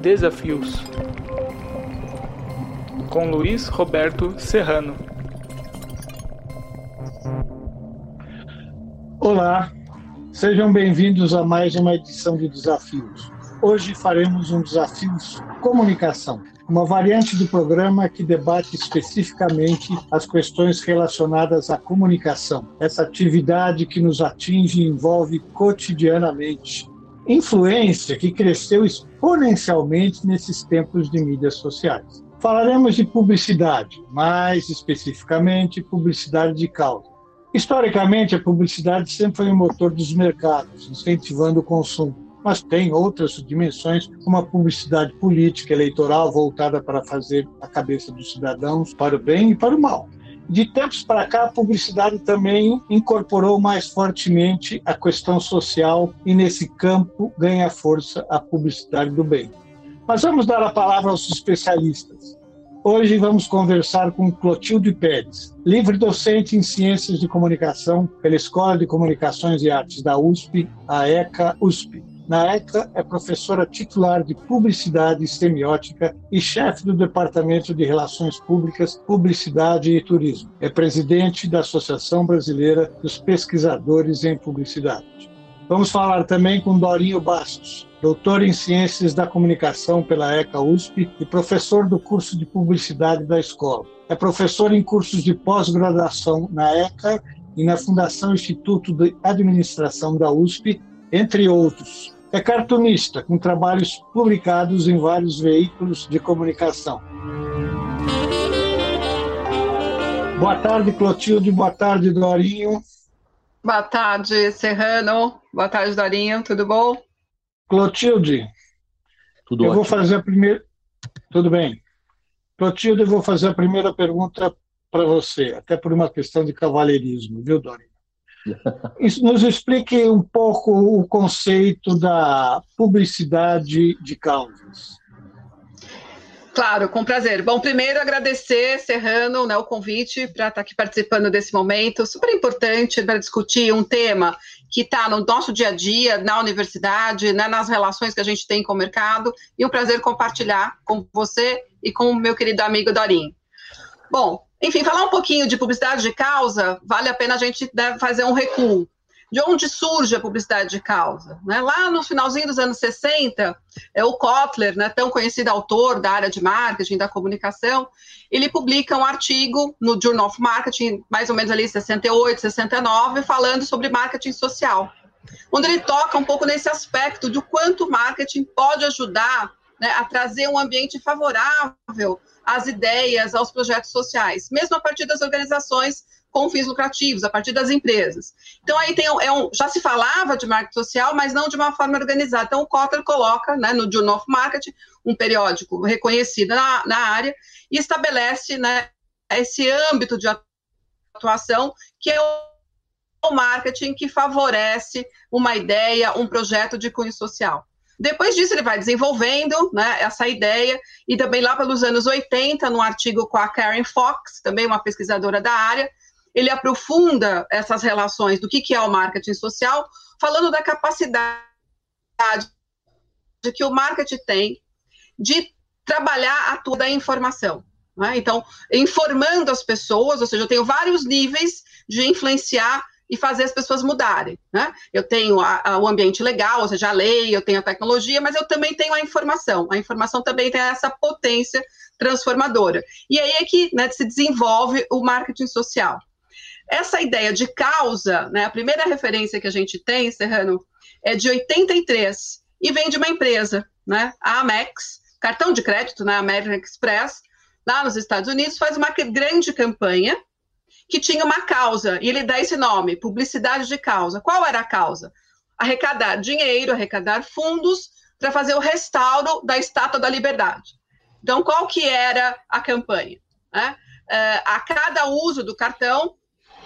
Desafios com Luiz Roberto Serrano. Olá, sejam bem-vindos a mais uma edição de Desafios. Hoje faremos um desafio comunicação, uma variante do programa que debate especificamente as questões relacionadas à comunicação, essa atividade que nos atinge e envolve cotidianamente. Influência que cresceu exponencialmente nesses tempos de mídias sociais. Falaremos de publicidade, mais especificamente publicidade de causa. Historicamente, a publicidade sempre foi o motor dos mercados, incentivando o consumo, mas tem outras dimensões, como a publicidade política, eleitoral, voltada para fazer a cabeça dos cidadãos para o bem e para o mal. De tempos para cá, a publicidade também incorporou mais fortemente a questão social e, nesse campo, ganha força a publicidade do bem. Mas vamos dar a palavra aos especialistas. Hoje vamos conversar com Clotilde Pérez, livre docente em Ciências de Comunicação pela Escola de Comunicações e Artes da USP, a ECA USP. Na ECA, é professora titular de Publicidade e Semiótica e chefe do Departamento de Relações Públicas, Publicidade e Turismo. É presidente da Associação Brasileira dos Pesquisadores em Publicidade. Vamos falar também com Dorinho Bastos, doutor em Ciências da Comunicação pela ECA USP e professor do curso de Publicidade da escola. É professor em cursos de pós-graduação na ECA e na Fundação Instituto de Administração da USP, entre outros. É cartunista, com trabalhos publicados em vários veículos de comunicação. Boa tarde, Clotilde. Boa tarde, Dorinho. Boa tarde, Serrano. Boa tarde, Dorinho. Tudo bom? Clotilde, Tudo eu ótimo. vou fazer a primeira. Tudo bem. Clotilde, eu vou fazer a primeira pergunta para você, até por uma questão de cavalheirismo, viu, Dori? Nos explique um pouco o conceito da publicidade de causas. Claro, com prazer. Bom, primeiro agradecer, Serrano, né, o convite para estar aqui participando desse momento, super importante para discutir um tema que está no nosso dia a dia, na universidade, né, nas relações que a gente tem com o mercado, e um prazer compartilhar com você e com o meu querido amigo Dorim. Bom, enfim, falar um pouquinho de publicidade de causa, vale a pena a gente né, fazer um recuo de onde surge a publicidade de causa. Né? Lá no finalzinho dos anos 60, é o Kotler, né, tão conhecido autor da área de marketing, da comunicação, ele publica um artigo no Journal of Marketing, mais ou menos ali 68, 69, falando sobre marketing social, onde ele toca um pouco nesse aspecto de quanto o marketing pode ajudar né, a trazer um ambiente favorável às ideias, aos projetos sociais, mesmo a partir das organizações com fins lucrativos, a partir das empresas. Então, aí tem é um, já se falava de marketing social, mas não de uma forma organizada. Então, o Kotler coloca né, no Journal of Marketing, um periódico reconhecido na, na área, e estabelece né, esse âmbito de atuação que é o marketing que favorece uma ideia, um projeto de cunho social. Depois disso, ele vai desenvolvendo né, essa ideia, e também lá pelos anos 80, num artigo com a Karen Fox, também uma pesquisadora da área, ele aprofunda essas relações do que, que é o marketing social, falando da capacidade que o marketing tem de trabalhar a toda a informação. Né? Então, informando as pessoas, ou seja, eu tenho vários níveis de influenciar e fazer as pessoas mudarem. Né? Eu tenho a, a, o ambiente legal, ou seja, a lei, eu tenho a tecnologia, mas eu também tenho a informação. A informação também tem essa potência transformadora. E aí é que né, se desenvolve o marketing social. Essa ideia de causa, né, a primeira referência que a gente tem, Serrano, é de 83 e vem de uma empresa, né, a Amex, cartão de crédito, né, American Express, lá nos Estados Unidos, faz uma grande campanha que tinha uma causa, e ele dá esse nome, publicidade de causa. Qual era a causa? Arrecadar dinheiro, arrecadar fundos para fazer o restauro da Estátua da Liberdade. Então, qual que era a campanha? Né? Uh, a cada uso do cartão,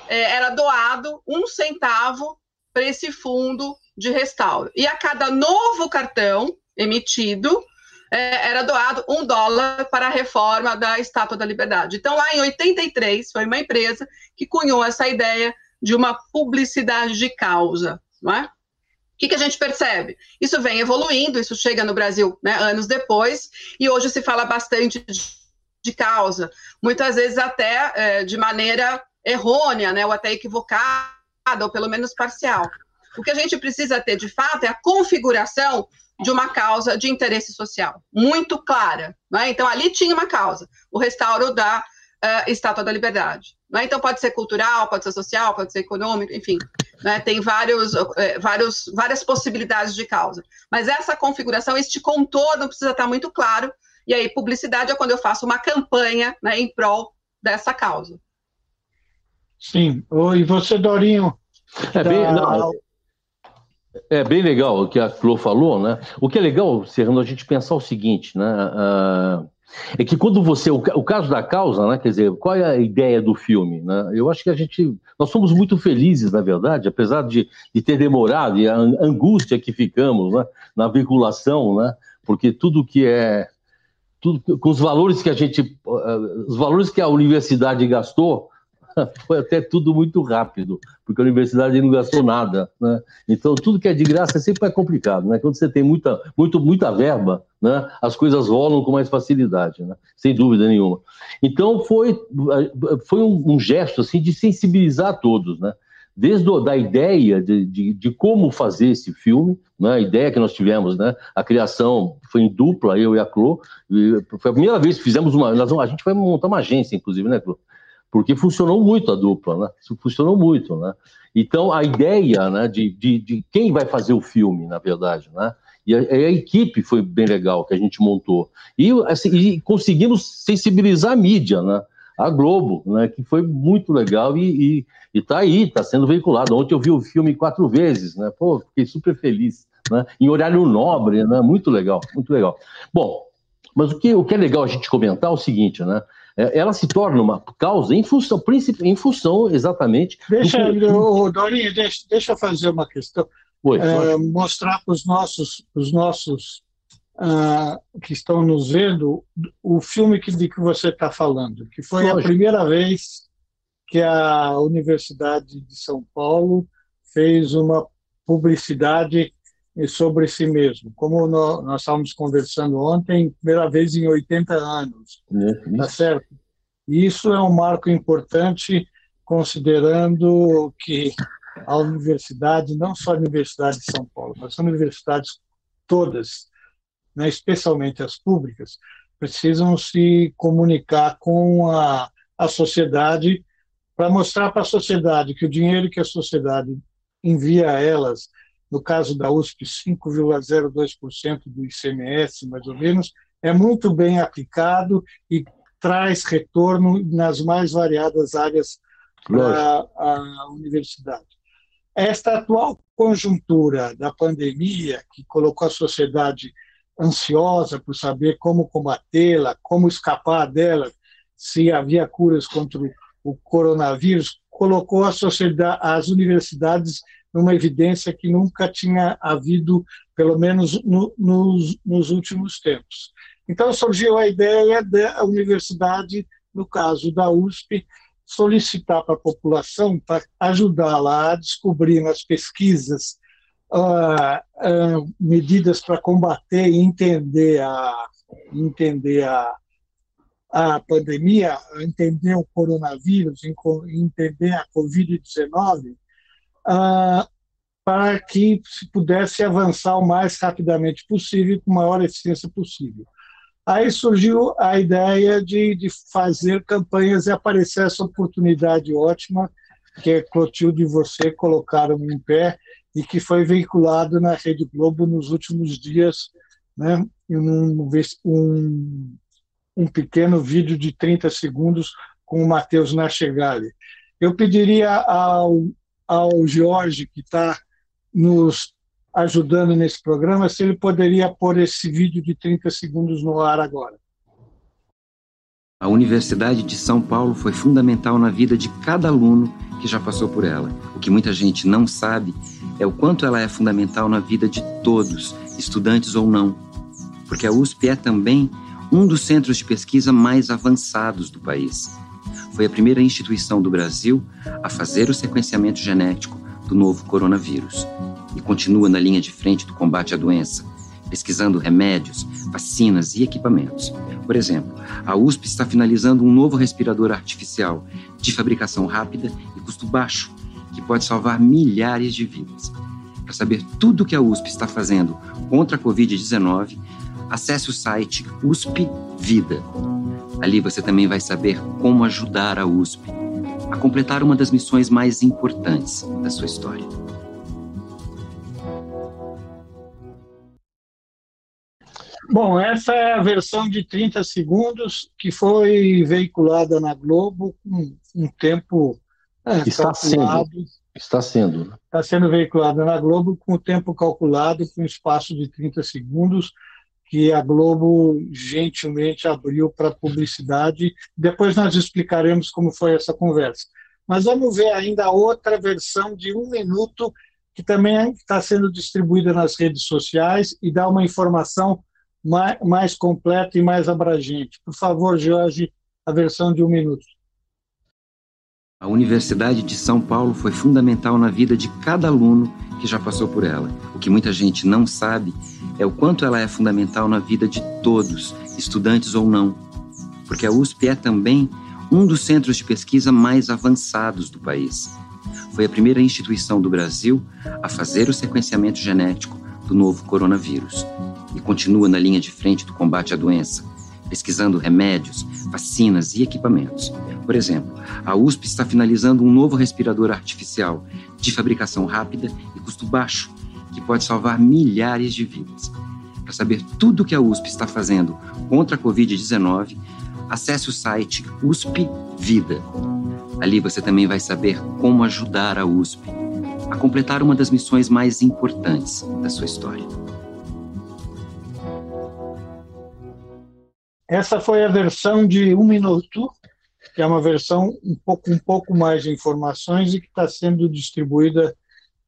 é, era doado um centavo para esse fundo de restauro. E a cada novo cartão emitido, é, era doado um dólar para a reforma da Estátua da Liberdade. Então, lá em 83, foi uma empresa que cunhou essa ideia de uma publicidade de causa, não é? O que, que, a gente percebe? Isso vem evoluindo, isso chega no Brasil né, anos depois, e hoje se fala bastante de, de causa, muitas vezes até é, de maneira errônea, né, ou até equivocada, ou pelo menos parcial. O que a gente precisa ter, de fato, é a configuração de uma causa de interesse social, muito clara. Né? Então, ali tinha uma causa, o restauro da uh, Estátua da Liberdade. Né? Então, pode ser cultural, pode ser social, pode ser econômico, enfim. Né? Tem vários, é, vários, várias possibilidades de causa. Mas essa configuração, este contorno precisa estar muito claro. E aí, publicidade é quando eu faço uma campanha né, em prol dessa causa. Sim. E você, Dorinho? É bem, da... não, é bem legal o que a Flor falou, né? O que é legal, Serrano, a gente pensar o seguinte, né? Uh, é que quando você. O, o, caso da causa, né? Quer dizer, qual é a ideia do filme? Né? Eu acho que a gente. Nós somos muito felizes, na verdade, apesar de, de ter demorado e a angústia que ficamos né, na vinculação, né? Porque tudo que é. Tudo, com os valores que a gente. Uh, os valores que a universidade gastou foi até tudo muito rápido, porque a universidade não gastou nada, né? Então, tudo que é de graça é sempre mais complicado, né? Quando você tem muita, muito, muita verba, né? As coisas rolam com mais facilidade, né? Sem dúvida nenhuma. Então, foi, foi um, um gesto, assim, de sensibilizar todos, né? Desde a ideia de, de, de, como fazer esse filme, né? a ideia que nós tivemos, né? a criação foi em dupla, eu e a Clô, foi a primeira vez que fizemos uma. Nós, a gente vai montar uma agência, inclusive, né, Clô? Porque funcionou muito a dupla, né? Isso funcionou muito, né? Então, a ideia né, de, de, de quem vai fazer o filme, na verdade, né? E a, a, equipe foi bem legal que a gente montou. E, assim, e conseguimos sensibilizar a mídia, né? A Globo, né? Que foi muito legal e, e, e tá aí, tá sendo veiculado. Ontem eu vi o filme quatro vezes, né? Pô, fiquei super feliz, né? Em horário nobre, né? Muito legal, muito legal. Bom, mas o que, o que é legal a gente comentar é o seguinte, né? É, ela se torna uma causa em função, em função exatamente. Deixa, do... Dorinha, deixa, deixa eu fazer uma questão. Oi, é, mostrar para os nossos, os nossos uh, que estão nos vendo o filme que, de que você está falando, que foi Lógico. a primeira vez que a Universidade de São Paulo fez uma publicidade sobre si mesmo. Como nós estávamos conversando ontem, primeira vez em 80 anos, é, tá certo? E isso é um marco importante, considerando que a universidade, não só a Universidade de São Paulo, mas as universidades todas, né, especialmente as públicas, precisam se comunicar com a, a sociedade para mostrar para a sociedade que o dinheiro que a sociedade envia a elas no caso da USP, 5,02% do ICMS, mais ou menos, é muito bem aplicado e traz retorno nas mais variadas áreas para a universidade. Esta atual conjuntura da pandemia, que colocou a sociedade ansiosa por saber como combatê-la, como escapar dela, se havia curas contra o coronavírus, colocou a sociedade, as universidades numa evidência que nunca tinha havido, pelo menos no, nos, nos últimos tempos. Então surgiu a ideia da universidade, no caso da USP, solicitar para a população para ajudá-la a descobrir nas pesquisas uh, uh, medidas para combater e entender a entender a, a pandemia, entender o coronavírus, entender a Covid-19, ah, para que se pudesse avançar o mais rapidamente possível, com maior eficiência possível. Aí surgiu a ideia de, de fazer campanhas e aparecer essa oportunidade ótima que Clotilde e você colocaram em pé e que foi veiculado na Rede Globo nos últimos dias, né, em um, um, um pequeno vídeo de 30 segundos com o Matheus Nachegali. Eu pediria ao, ao Jorge, que está nos ajudando nesse programa, se ele poderia pôr esse vídeo de 30 segundos no ar agora. A Universidade de São Paulo foi fundamental na vida de cada aluno que já passou por ela. O que muita gente não sabe é o quanto ela é fundamental na vida de todos, estudantes ou não. Porque a USP é também um dos centros de pesquisa mais avançados do país foi a primeira instituição do Brasil a fazer o sequenciamento genético do novo coronavírus. e continua na linha de frente do combate à doença, pesquisando remédios, vacinas e equipamentos. Por exemplo, a USP está finalizando um novo respirador artificial de fabricação rápida e custo baixo, que pode salvar milhares de vidas. Para saber tudo o que a USP está fazendo contra a Covid-19, acesse o site USP Vida. Ali você também vai saber como ajudar a USP a completar uma das missões mais importantes da sua história. Bom, essa é a versão de 30 segundos que foi veiculada na Globo com um tempo é, está calculado. Sendo. Está sendo. Está sendo veiculada na Globo com o tempo calculado, com um espaço de 30 segundos, que a Globo gentilmente abriu para publicidade. Depois nós explicaremos como foi essa conversa. Mas vamos ver ainda outra versão de um minuto, que também está sendo distribuída nas redes sociais e dá uma informação mais, mais completa e mais abrangente. Por favor, Jorge, a versão de um minuto. A Universidade de São Paulo foi fundamental na vida de cada aluno que já passou por ela. O que muita gente não sabe é o quanto ela é fundamental na vida de todos, estudantes ou não. Porque a USP é também um dos centros de pesquisa mais avançados do país. Foi a primeira instituição do Brasil a fazer o sequenciamento genético do novo coronavírus e continua na linha de frente do combate à doença, pesquisando remédios, vacinas e equipamentos. Por exemplo, a USP está finalizando um novo respirador artificial de fabricação rápida e custo baixo, que pode salvar milhares de vidas. Para saber tudo o que a USP está fazendo contra a Covid-19, acesse o site USP Vida. Ali você também vai saber como ajudar a USP a completar uma das missões mais importantes da sua história. Essa foi a versão de um minuto, que é uma versão um pouco, um pouco mais de informações e que está sendo distribuída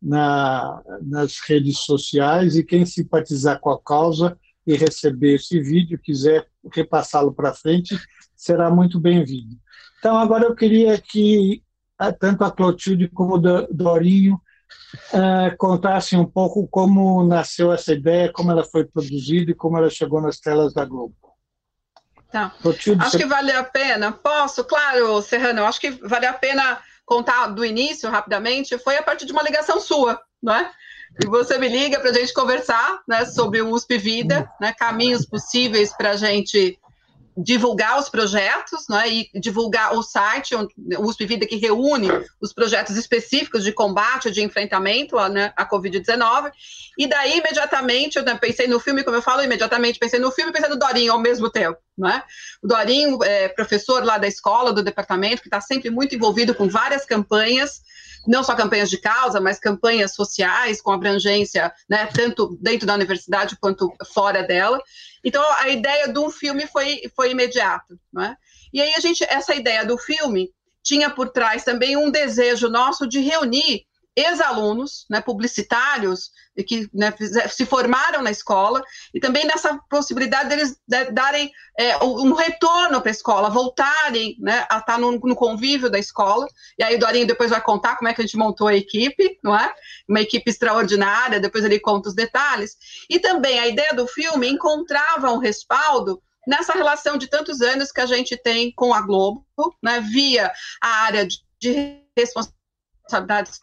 na, nas redes sociais. E quem simpatizar com a causa e receber esse vídeo, quiser repassá-lo para frente, será muito bem-vindo. Então, agora eu queria que tanto a Clotilde como o Dorinho uh, contassem um pouco como nasceu essa ideia, como ela foi produzida e como ela chegou nas telas da Globo. Tá. Acho que vale a pena. Posso? Claro, Serrano, acho que vale a pena contar do início, rapidamente. Foi a partir de uma ligação sua, não é? E você me liga para a gente conversar né, sobre o USP Vida, né, caminhos possíveis para a gente divulgar os projetos né, e divulgar o site, o USP Vida, que reúne os projetos específicos de combate, de enfrentamento à, né, à Covid-19. E daí, imediatamente, eu né, pensei no filme, como eu falo, imediatamente pensei no filme e pensei no Dorinho ao mesmo tempo. Né? O Dorinho é professor lá da escola, do departamento, que está sempre muito envolvido com várias campanhas não só campanhas de causa, mas campanhas sociais com abrangência, né, tanto dentro da universidade quanto fora dela. Então a ideia de um filme foi, foi imediata, não é? E aí a gente essa ideia do filme tinha por trás também um desejo nosso de reunir ex-alunos, né, publicitários, que né, se formaram na escola, e também nessa possibilidade deles darem é, um retorno para a escola, voltarem né, a estar no, no, convívio da escola. E aí o Dorinho depois vai contar como é que a gente montou a equipe, não é? Uma equipe extraordinária, depois ele conta os detalhes. E também a ideia do filme encontrava um respaldo nessa relação de tantos anos que a gente tem com a Globo, né, via a área de, de responsabilidades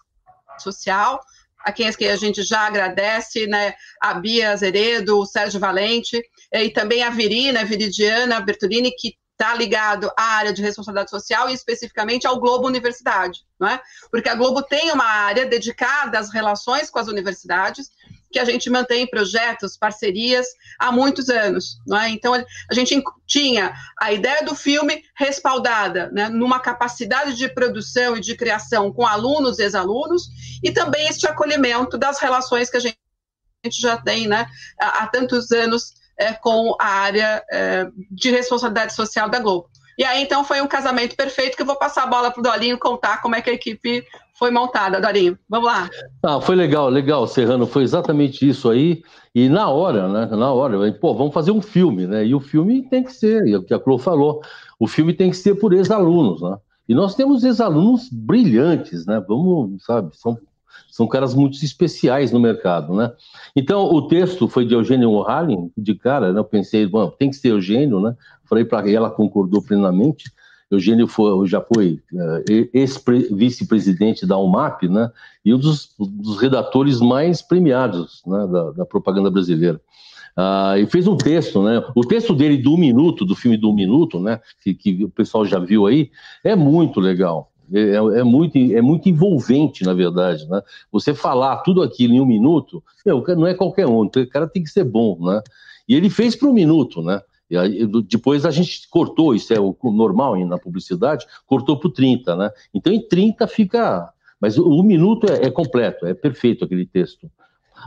social, a quem a gente já agradece, né, a Bia Azeredo, o Sérgio Valente, e também a Virina, a Viridiana Bertolini, que está ligado à área de responsabilidade social e especificamente ao Globo Universidade, não é? Porque a Globo tem uma área dedicada às relações com as universidades, que a gente mantém projetos, parcerias há muitos anos. É? Então, a gente tinha a ideia do filme respaldada né, numa capacidade de produção e de criação com alunos e ex-alunos, e também este acolhimento das relações que a gente já tem né, há, tantos anos é, com a área é, de responsabilidade social da Globo. E aí, então, foi um casamento perfeito que eu vou passar a bola para o Dolinho contar como é que a equipe foi montada, Dorinho. Vamos lá. Ah, foi legal, legal, Serrano. Foi exatamente isso aí. E na hora, né? Na hora, pô, vamos fazer um filme, né? E o filme tem que ser, é o que a Clô falou, o filme tem que ser por ex-alunos, né? E nós temos ex-alunos brilhantes, né? Vamos, sabe, são São caras muito especiais no mercado, né? Então, o texto foi de Eugênio O'Hallen, de cara, né? Eu pensei, bom, tem que ser Eugênio, né? Falei para ela, concordou plenamente. Eugênio foi, já foi uh, ex-vice-presidente da UMAP, né? E um dos, dos redatores mais premiados né? da, da propaganda brasileira. Uh, e fez um texto, né? O texto dele do minuto, do filme do minuto, né? Que, que o pessoal já viu aí, é muito legal. É, é, é, muito, é muito envolvente, na verdade, né? Você falar tudo aquilo em um minuto, meu, não é qualquer um, o cara tem que ser bom, né? E ele fez para um minuto, né? Aí, depois a gente cortou, isso é o normal na publicidade, cortou para 30, né? Então em 30 fica. Mas o, o minuto é, é, completo, é perfeito aquele texto.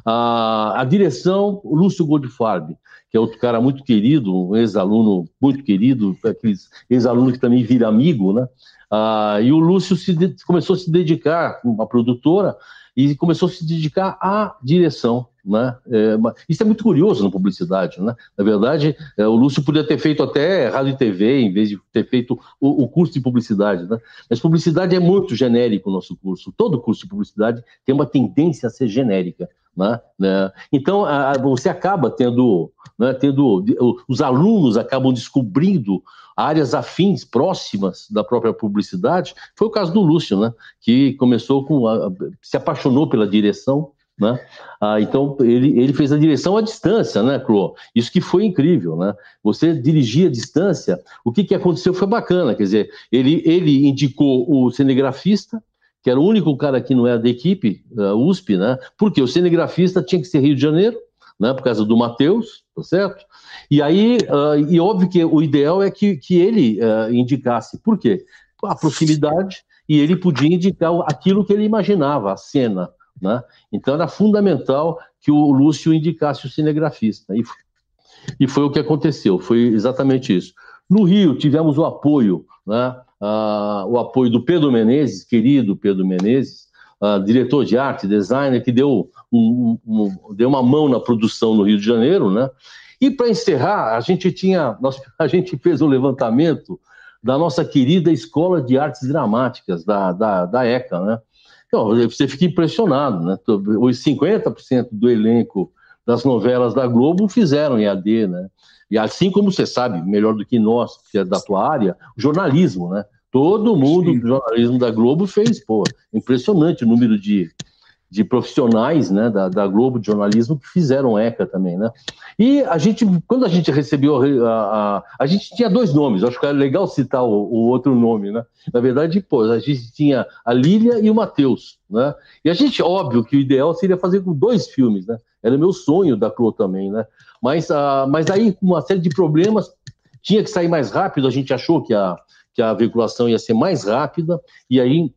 A, a direção, Lúcio Goldfarb, que é outro cara muito querido, um ex-aluno muito querido, aqueles ex-alunos que também vira amigo, né? Ah, e o Lúcio se começou a se dedicar, uma produtora, e começou a se dedicar à direção. Né? É, isso é muito curioso na publicidade. Né? Na verdade, é, o Lúcio podia ter feito até rádio e TV, em vez de ter feito o, o curso de publicidade. Né? Mas publicidade é muito genérico o nosso curso. Todo curso de publicidade tem uma tendência a ser genérica. Né? né? Então, a, você acaba tendo, né, tendo. Os alunos acabam descobrindo áreas afins, próximas da própria publicidade. Foi o caso do Lúcio, né? que começou com. A, se apaixonou pela direção. Né? Ah, então ele, ele fez a direção à distância, né, Clô? Isso que foi incrível, né? Você dirigir à distância, o que, que aconteceu foi bacana, quer dizer, ele, ele indicou o cinegrafista, que era o único cara que não era da equipe uh, USP, né? Porque o cinegrafista tinha que ser Rio de Janeiro, né? Por causa do Matheus, tá certo? E aí, uh, e óbvio que o ideal é que, que ele uh, indicasse. Por quê? A proximidade, e ele podia indicar aquilo que ele imaginava, a cena, né? Então era fundamental que o Lúcio indicasse o cinegrafista. E, e foi o que aconteceu, foi exatamente isso. No Rio, tivemos o apoio, né? uh, o apoio do Pedro Menezes, querido Pedro Menezes, uh, diretor de arte, designer, que deu, um, um, deu uma mão na produção no Rio de Janeiro, né? E para encerrar, a gente tinha, nós, a gente fez um levantamento da nossa querida Escola de Artes Dramáticas, da, da, da ECA, né? Então, você fica impressionado, né? Os 50% do elenco das novelas da Globo fizeram EAD, né? E assim como você sabe, melhor do que nós, que é da tua área, jornalismo, né? Todo mundo Sim. do jornalismo da Globo fez, pô, impressionante o número de, de profissionais né, da, da Globo de jornalismo que fizeram ECA também, né? E a gente, quando a gente recebeu a, a, a gente tinha dois nomes, acho que é legal citar o, o, outro nome, né? Na verdade, pô, a gente tinha a Lília e o Matheus, né? E a gente, óbvio que o ideal seria fazer com dois filmes, né? Era meu sonho da Clô também, né? Mas, uh, mas aí, com uma série de problemas, tinha que sair mais rápido, a gente achou que a, que a veiculação ia ser mais rápida, e aí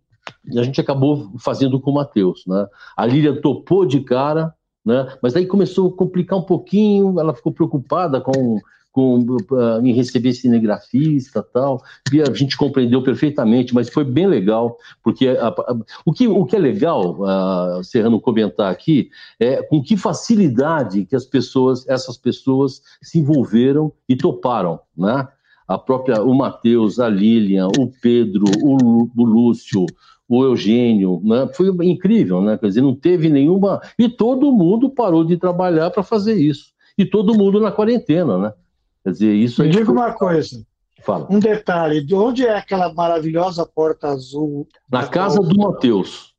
a gente acabou fazendo com o Matheus. Né? A Lília topou de cara, né? mas aí começou a complicar um pouquinho, ela ficou preocupada com com, uh, em receber cinegrafista tal. E a gente compreendeu perfeitamente, mas foi bem legal, porque a, a, o, que, o que é legal, uh, Serrano comentar aqui, é com que facilidade que as pessoas, essas pessoas se envolveram e toparam, né? A própria, o Matheus, a Lilian, o Pedro, o, o Lúcio, o Eugênio, né? Foi incrível, né? Quer dizer, não teve nenhuma. E todo mundo parou de trabalhar para fazer isso. E todo mundo na quarentena, né? Quer dizer, isso Me diga foi... uma coisa. Fala. Um detalhe, de onde é aquela maravilhosa porta azul? Na casa do Matheus.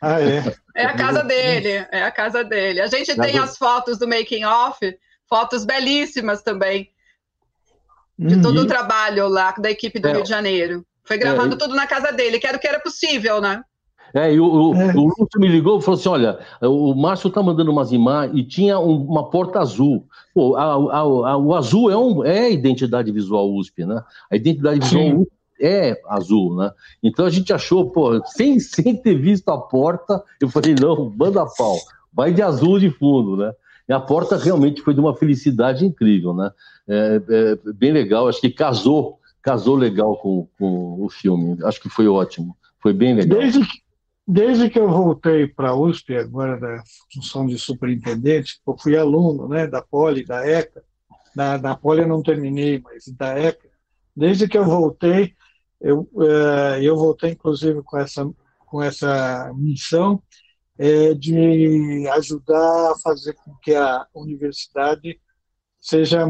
Ah, é? É a casa dele, é a casa dele. A gente tem as fotos do making off, fotos belíssimas também, de uhum. todo o trabalho lá da equipe do é. Rio de Janeiro. Foi gravado é. tudo na casa dele, que era o que era possível, né? É, e o, o, é. o Lúcio me ligou e falou assim: olha, o Márcio tá mandando umas imagens e tinha um, uma porta azul. Pô, a, a, a, o azul é, um, é a identidade visual USP, né? A identidade visual Sim. USP é azul, né? Então a gente achou, pô, sem, sem ter visto a porta, eu falei: não, manda pau, vai de azul de fundo, né? E a porta realmente foi de uma felicidade incrível, né? É, é, bem legal, acho que casou, casou legal com, com o filme, acho que foi ótimo, foi bem legal. Desde que Desde que eu voltei para a USP, agora da função de superintendente, eu fui aluno né, da Poli, da ECA, da, da Poli eu não terminei, mas da ECA, desde que eu voltei, eu, uh, eu voltei inclusive com essa, com essa missão é, de ajudar a fazer com que a universidade seja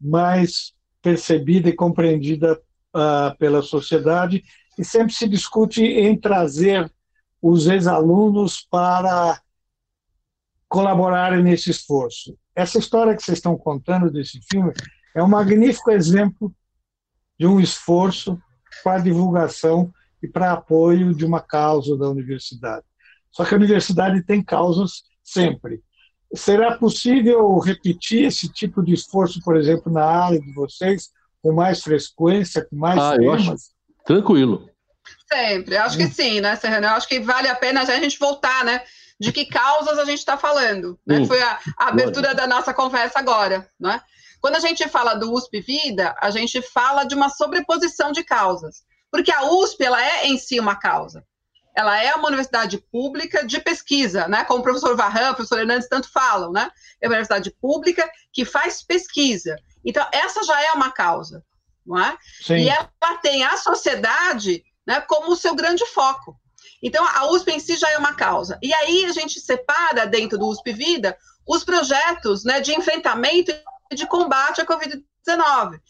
mais percebida e compreendida uh, pela sociedade e sempre se discute em trazer os ex-alunos para colaborarem nesse esforço. Essa história que vocês estão contando desse filme é um magnífico exemplo de um esforço para divulgação e para apoio de uma causa da universidade. Só que a universidade tem causas sempre. Será possível repetir esse tipo de esforço, por exemplo, na área de vocês, com mais frequência, com mais ah, temas? Tranquilo. Sempre. Eu acho que sim, né, Serrano? Eu acho que vale a pena a gente voltar, né? De que causas a gente está falando. Né? Foi a, a abertura da nossa conversa agora. Né? Quando a gente fala do USP Vida, a gente fala de uma sobreposição de causas. Porque a USP ela é em si uma causa. Ela é uma universidade pública de pesquisa, né? Como o professor Varran, o professor Hernandes tanto falam, né? É uma universidade pública que faz pesquisa. Então, essa já é uma causa, não é? Sim. E ela tem a sociedade né, como o seu grande foco. Então, a USP em si já é uma causa. E aí a gente separa dentro do USP Vida os projetos né, de enfrentamento e de combate à Covid-19.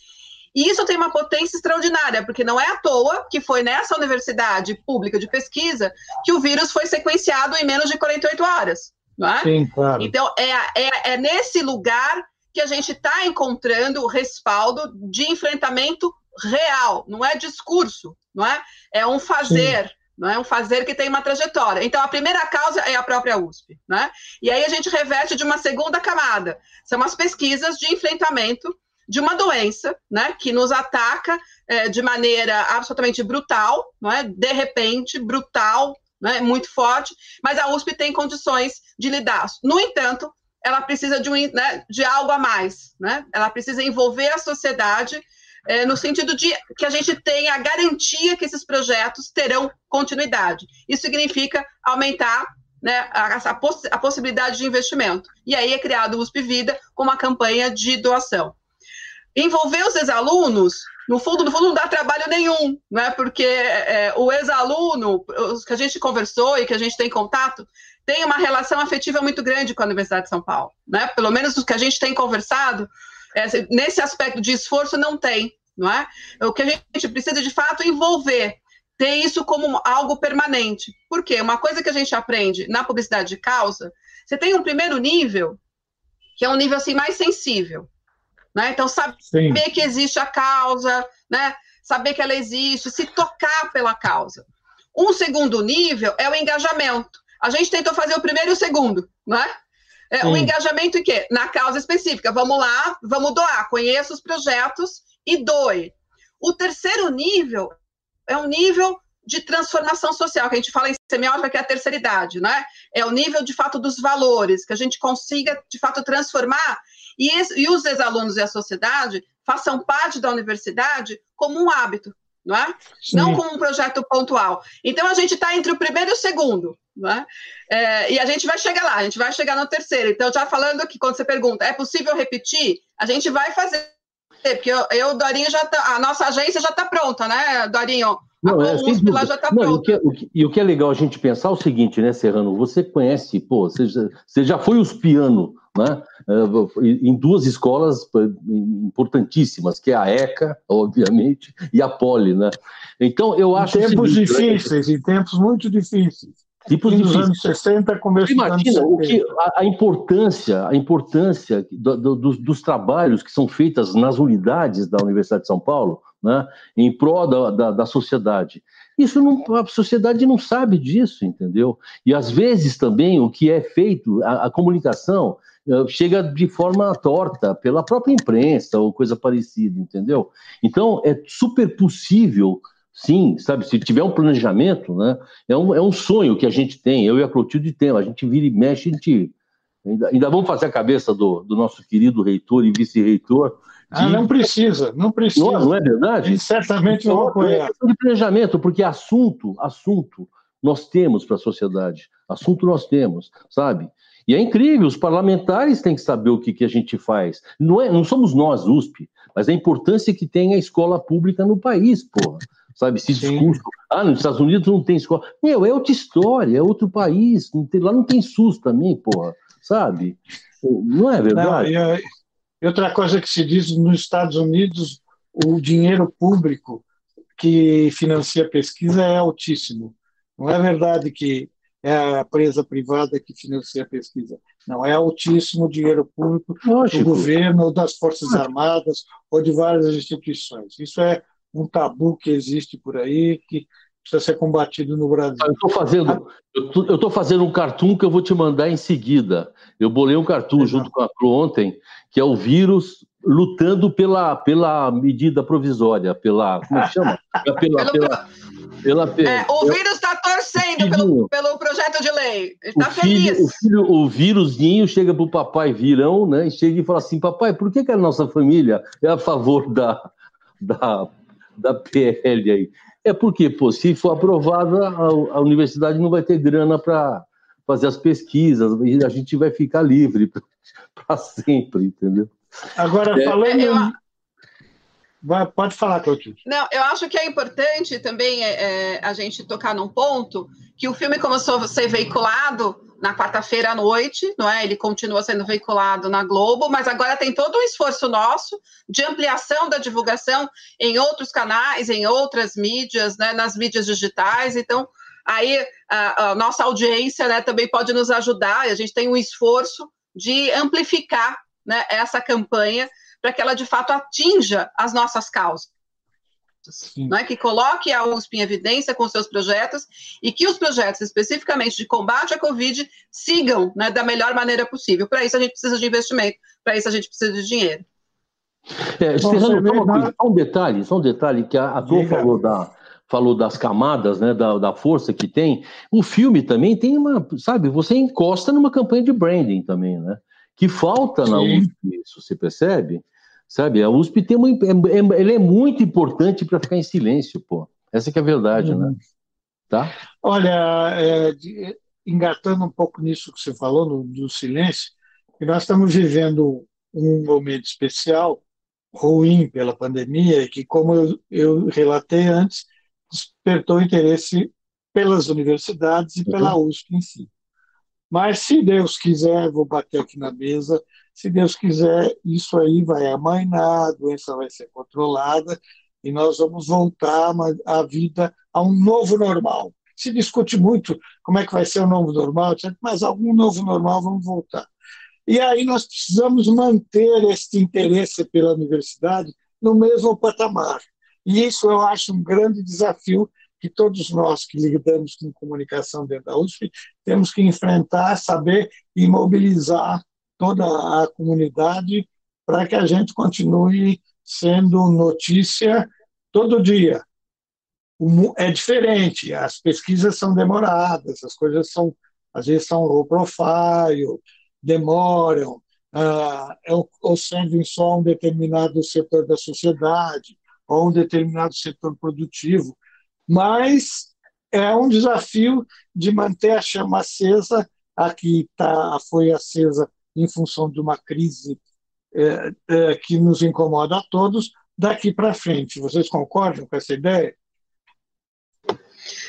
E isso tem uma potência extraordinária, porque não é à toa que foi nessa universidade pública de pesquisa que o vírus foi sequenciado em menos de 48 horas. Não é? Sim, claro. Então, é, é, é nesse lugar que a gente está encontrando o respaldo de enfrentamento real, não é discurso, não é? É um fazer. Sim. Não é um fazer que tem uma trajetória. Então, a primeira causa é a própria USP. Né? E aí a gente reverte de uma segunda camada. São as pesquisas de enfrentamento de uma doença né, que nos ataca é, de maneira absolutamente brutal, não é? de repente, brutal, né, muito forte, mas a USP tem condições de lidar. No entanto, ela precisa de, um, né, de algo a mais, né? ela precisa envolver a sociedade é, no sentido de que a gente tenha a garantia que esses projetos terão continuidade. Isso significa aumentar né, a, a, poss a, possibilidade de investimento. E aí é criado o USP Vida com uma campanha de doação. Envolver os ex-alunos, no fundo, no fundo não dá trabalho nenhum, né, porque é, o ex-aluno, os que a gente conversou e que a gente tem contato, tem uma relação afetiva muito grande com a Universidade de São Paulo. Né? Pelo menos os que a gente tem conversado, é, nesse aspecto de esforço não tem, não é? O que a gente precisa de fato envolver, ter isso como algo permanente. Por quê? Uma coisa que a gente aprende na publicidade de causa, você tem um primeiro nível, que é um nível assim mais sensível, né? Então saber Sim. que existe a causa, né? Saber que ela existe, se tocar pela causa. Um segundo nível é o engajamento. A gente tentou fazer o primeiro e o segundo, não é? É, o engajamento em quê? Na causa específica. Vamos lá, vamos doar. Conheça os projetos e doe. O terceiro nível é um nível de transformação social, que a gente fala em semiótica, que é a terceira idade, né? É o nível, de fato, dos valores, que a gente consiga, de fato, transformar e, e os ex-alunos e a sociedade façam parte da universidade como um hábito, não é? Sim. Não como um projeto pontual. Então, a gente está entre o primeiro e o segundo. Né? É, e a gente vai chegar lá, a gente vai chegar no terceiro. Então, já falando que quando você pergunta, é possível repetir? A gente vai fazer, porque eu, eu Dorinho, já tá, a nossa agência já está pronta, né, Dorinho? Não, a é, USP lá já está pronta. E o, que, é, e o que é legal a gente pensar é o seguinte, né, Serrano? Você conhece, pô, você já, você já foi os piano, né? É, em duas escolas importantíssimas, que é a ECA, obviamente, e a Poli, né? Então, eu acho... Em tempos seguinte, difíceis, né? em tempos muito difíceis. Tipos dos anos 60, começo Imagina o que, a, a, importância, a importância do, do, dos, dos, trabalhos que são feitos nas unidades da Universidade de São Paulo, né, em prol da, da, da sociedade. Isso não, a sociedade não sabe disso, entendeu? E às vezes também o que é feito, a, a comunicação chega de forma torta pela própria imprensa ou coisa parecida, entendeu? Então é super possível Sim, sabe, se tiver um planejamento, né, é um, é um sonho que a gente tem, eu e a Clotilde temos, a gente vira e mexe, a gente ainda, ainda vamos fazer a cabeça do, do nosso querido reitor e vice-reitor. Ah, não precisa, não precisa. Não, não é verdade? E certamente não apoiar. É de planejamento, porque assunto, assunto nós temos para a sociedade, assunto nós temos, sabe? E é incrível, os parlamentares têm que saber o que, que a gente faz. Não, é, não somos nós, USP, mas a importância que tem a escola pública no país, porra sabe? Esse discurso. Ah, nos Estados Unidos não tem escola. Meu, é outra história, é outro país. Não tem, lá não tem SUS também, porra, sabe? Não é verdade? Não, e outra coisa que se diz nos Estados Unidos, o dinheiro público que financia a pesquisa é altíssimo. Não é verdade que é a empresa privada que financia a pesquisa. Não, é altíssimo o dinheiro público Lógico. do governo, das Forças Armadas ou de várias instituições. Isso é um tabu que existe por aí, que precisa ser combatido no Brasil. Eu estou fazendo, eu tô fazendo um cartoon que eu vou te mandar em seguida. Eu bolei um cartoon junto com a Cru ontem, que é o vírus lutando pela, pela medida provisória, pela. Como é que chama? Pela, pela, pela, pela é, o vírus está torcendo pelo, pelo projeto de lei. Está feliz. o, filho, o vírusinho chega para o papai virão, né? E chega e fala assim: papai, por que, que a nossa família é a favor da, da, da PL aí? É porque, pô, se for aprovada, a, a universidade não vai ter grana para fazer as pesquisas e a gente vai ficar livre para sempre, entendeu? Agora, é, falando. Eu... Vai, pode falar, Clotilde. Não, eu acho que é importante também é, é, a gente tocar num ponto que o filme começou a ser veiculado na quarta-feira à noite, não é? Ele continua sendo veiculado na Globo, mas agora tem todo um esforço nosso de ampliação da divulgação em outros canais, em outras mídias, né, nas mídias digitais. Então, aí a, a nossa audiência, né, também pode nos ajudar. E a gente tem um esforço de amplificar né, essa campanha para que ela de fato atinja as nossas causas. Não é que coloque a USP em evidência com seus projetos e que os projetos especificamente de combate à Covid sigam né, da melhor maneira possível. Para isso a gente precisa de investimento, para isso a gente precisa de dinheiro. É, Serrano, só, só um detalhe, só um detalhe que a, a falou da, falou das camadas, né, da, da força que tem. O filme também tem uma, sabe, você encosta numa campanha de branding também, né? Que falta na USP isso, você percebe? Sabe, a USP tem uma, é, é, ele é muito importante para ficar em silêncio, pô. Essa que é a verdade, né? Tá? Olha, é, engatando um pouco nisso que você falou, no, do silêncio, que nós estamos vivendo um momento especial, ruim pela pandemia, que, como eu, eu relatei antes, despertou interesse pelas universidades e pela uhum. USP em si. Mas, se Deus quiser, vou bater aqui na mesa, se Deus quiser, isso aí vai amainar, a doença vai ser controlada e nós vamos voltar à vida, a um novo normal. Se discute muito como é que vai ser o novo normal, mas algum novo normal vamos voltar. E aí nós precisamos manter este interesse pela universidade no mesmo patamar. E isso eu acho um grande desafio que todos nós que lidamos com comunicação dentro da USP temos que enfrentar, saber e mobilizar toda a comunidade para que a gente continue sendo notícia todo dia. É diferente, as pesquisas são demoradas, as coisas são, às vezes, são low profile, demoram, ah, é ou servem só um determinado setor da sociedade, ou um determinado setor produtivo, mas é um desafio de manter a chama acesa, a que tá, foi acesa em função de uma crise é, é, que nos incomoda a todos daqui para frente. Vocês concordam com essa ideia?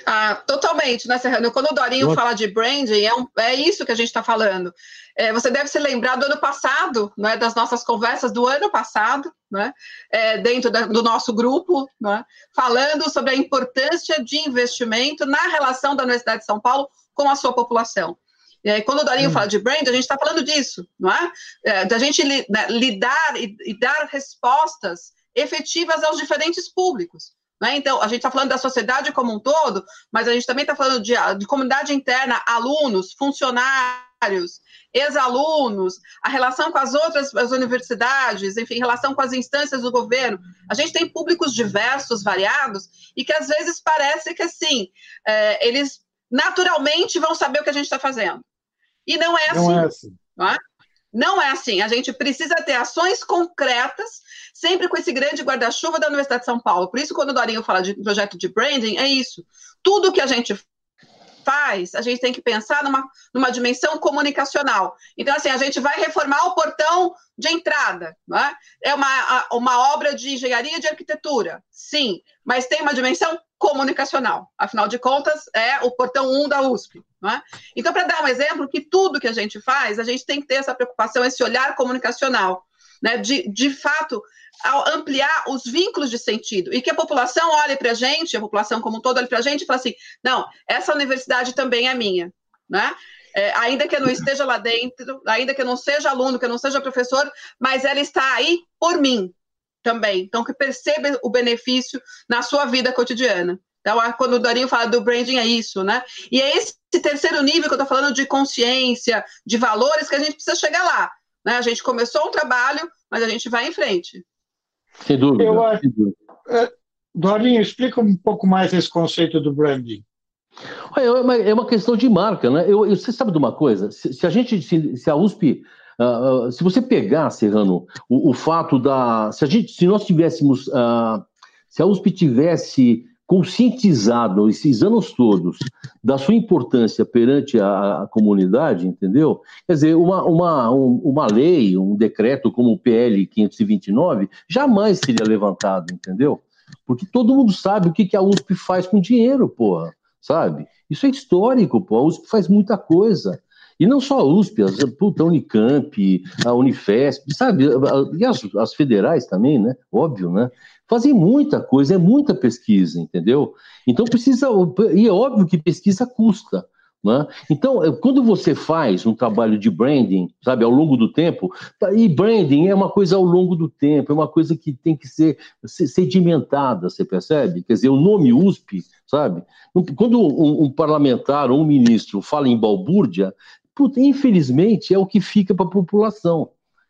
Ah, totalmente, né, Serrano? Quando o Dorinho fala de branding, é, um, é isso que a gente está falando. É, você deve se lembrar do ano passado, né, das nossas conversas do ano passado, né, é, dentro da, do nosso grupo, né, falando sobre a importância de investimento na relação da Universidade de São Paulo com a sua população. Aí, quando o Dorinho hum. fala de brand, a gente está falando disso, não é? é da gente li, né, lidar e, e, dar respostas efetivas aos diferentes públicos. Né? Então, a gente está falando da sociedade como um todo, mas a gente também está falando de, de comunidade interna, alunos, funcionários, ex-alunos, a relação com as outras as universidades, enfim, relação com as instâncias do governo. A gente tem públicos diversos, variados, e que às vezes parece que assim, é, eles naturalmente vão saber o que a gente está fazendo. E não é assim. Não é assim. Não é? Não é assim. A gente precisa ter ações concretas, sempre com esse grande guarda-chuva da Universidade de São Paulo. Por isso, quando o Dorinho fala de projeto de branding, é isso. Tudo que a gente faz, a gente tem que pensar numa, numa dimensão comunicacional. Então, assim, a gente vai reformar o portão de entrada, não é? é uma, uma obra de engenharia de arquitetura? Sim, mas tem uma dimensão comunicacional. Afinal de contas, é o portão 1 da USP. É? Então, para dar um exemplo, que tudo que a gente faz, a gente tem que ter essa preocupação, esse olhar comunicacional, né? de, de fato, ampliar os vínculos de sentido e que a população olhe para a gente, a população como um todo olhe para a gente e fale assim: não, essa universidade também é minha. Né? É, ainda que eu não esteja lá dentro, ainda que eu não seja aluno, que eu não seja professor, mas ela está aí por mim também. Então, que perceba o benefício na sua vida cotidiana. Então, quando o Darinho fala do branding, é isso, né? E é esse terceiro nível que eu estou falando de consciência, de valores, que a gente precisa chegar lá. Né? A gente começou um trabalho, mas a gente vai em frente. Sem dúvida. Eu, sem dúvida. É, Dorinho, explica um pouco mais esse conceito do branding. É uma, é uma questão de marca, né? Eu, eu, você sabe de uma coisa? Se, se a gente, se, se a USP, uh, se você pegar, Serrano, o, o, fato da, se a gente, se nós tivéssemos, uh, se a USP tivesse conscientizado esses anos todos da sua importância perante a, a comunidade, entendeu? Quer dizer, uma, uma, um, uma lei, um decreto como o PL 529 jamais seria levantado, entendeu? Porque todo mundo sabe o que, que a USP faz com dinheiro, porra sabe? Isso é histórico, pô. A USP faz muita coisa. E não só a USP, as, puta, a Unicamp, a Unifesp, sabe? E as, as federais também, né? Óbvio, né? Fazem muita coisa, é muita pesquisa, entendeu? Então precisa. E é óbvio que pesquisa custa. Né? Então, é, quando você faz um trabalho de branding, sabe, ao longo do tempo, tá, e branding é uma coisa ao longo do tempo, é uma coisa que tem que ser sedimentada, você percebe? Quer dizer, o nome USP, sabe? Quando um, um parlamentar ou um ministro fala em balbúrdia, puta, infelizmente é o que fica para a população.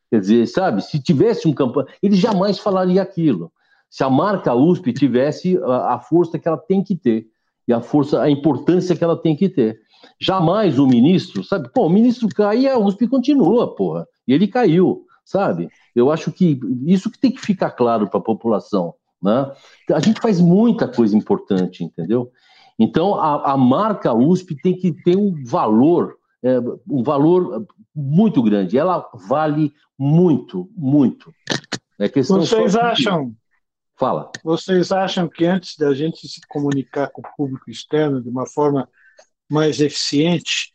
Quer dizer, sabe, se tivesse um campanha, ele jamais falaria aquilo. Se a marca USP tivesse a, a força que ela tem que ter e a força, a importância que ela tem que ter. Jamais o ministro, sabe? Pô, o ministro cai e a USP continua, porra. E ele caiu, sabe? Eu acho que isso que tem que ficar claro para a população, né? A gente faz muita coisa importante, entendeu? Então, a, a marca USP tem que ter um valor, é, um valor muito grande. Ela vale muito, muito. É Vocês acham? Fala. Vocês acham que antes da gente se comunicar com o público externo de uma forma mais eficiente,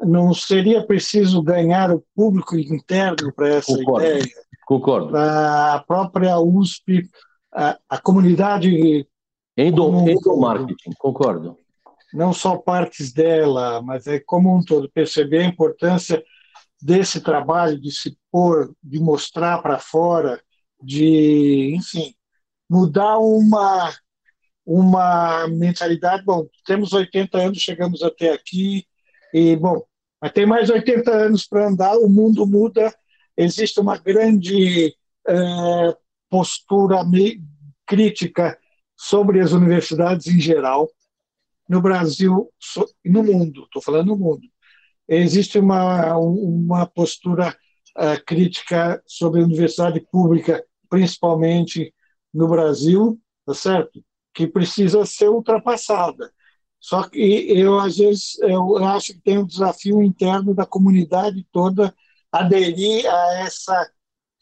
não seria preciso ganhar o público interno para essa Concordo. ideia? Concordo. A própria USP, a, a comunidade. Endomarketing, concordo. Não só partes dela, mas é como um todo. Perceber a importância desse trabalho de se pôr, de mostrar para fora, de, enfim, mudar uma uma mentalidade. Bom, temos 80 anos, chegamos até aqui, e, bom, mas tem mais 80 anos para andar, o mundo muda, existe uma grande é, postura crítica sobre as universidades em geral, no Brasil e no mundo, estou falando no mundo. Existe uma, uma postura uh, crítica sobre a universidade pública, principalmente no Brasil, tá certo? que precisa ser ultrapassada. Só que eu, às vezes, eu acho que tem um desafio interno da comunidade toda aderir a essa,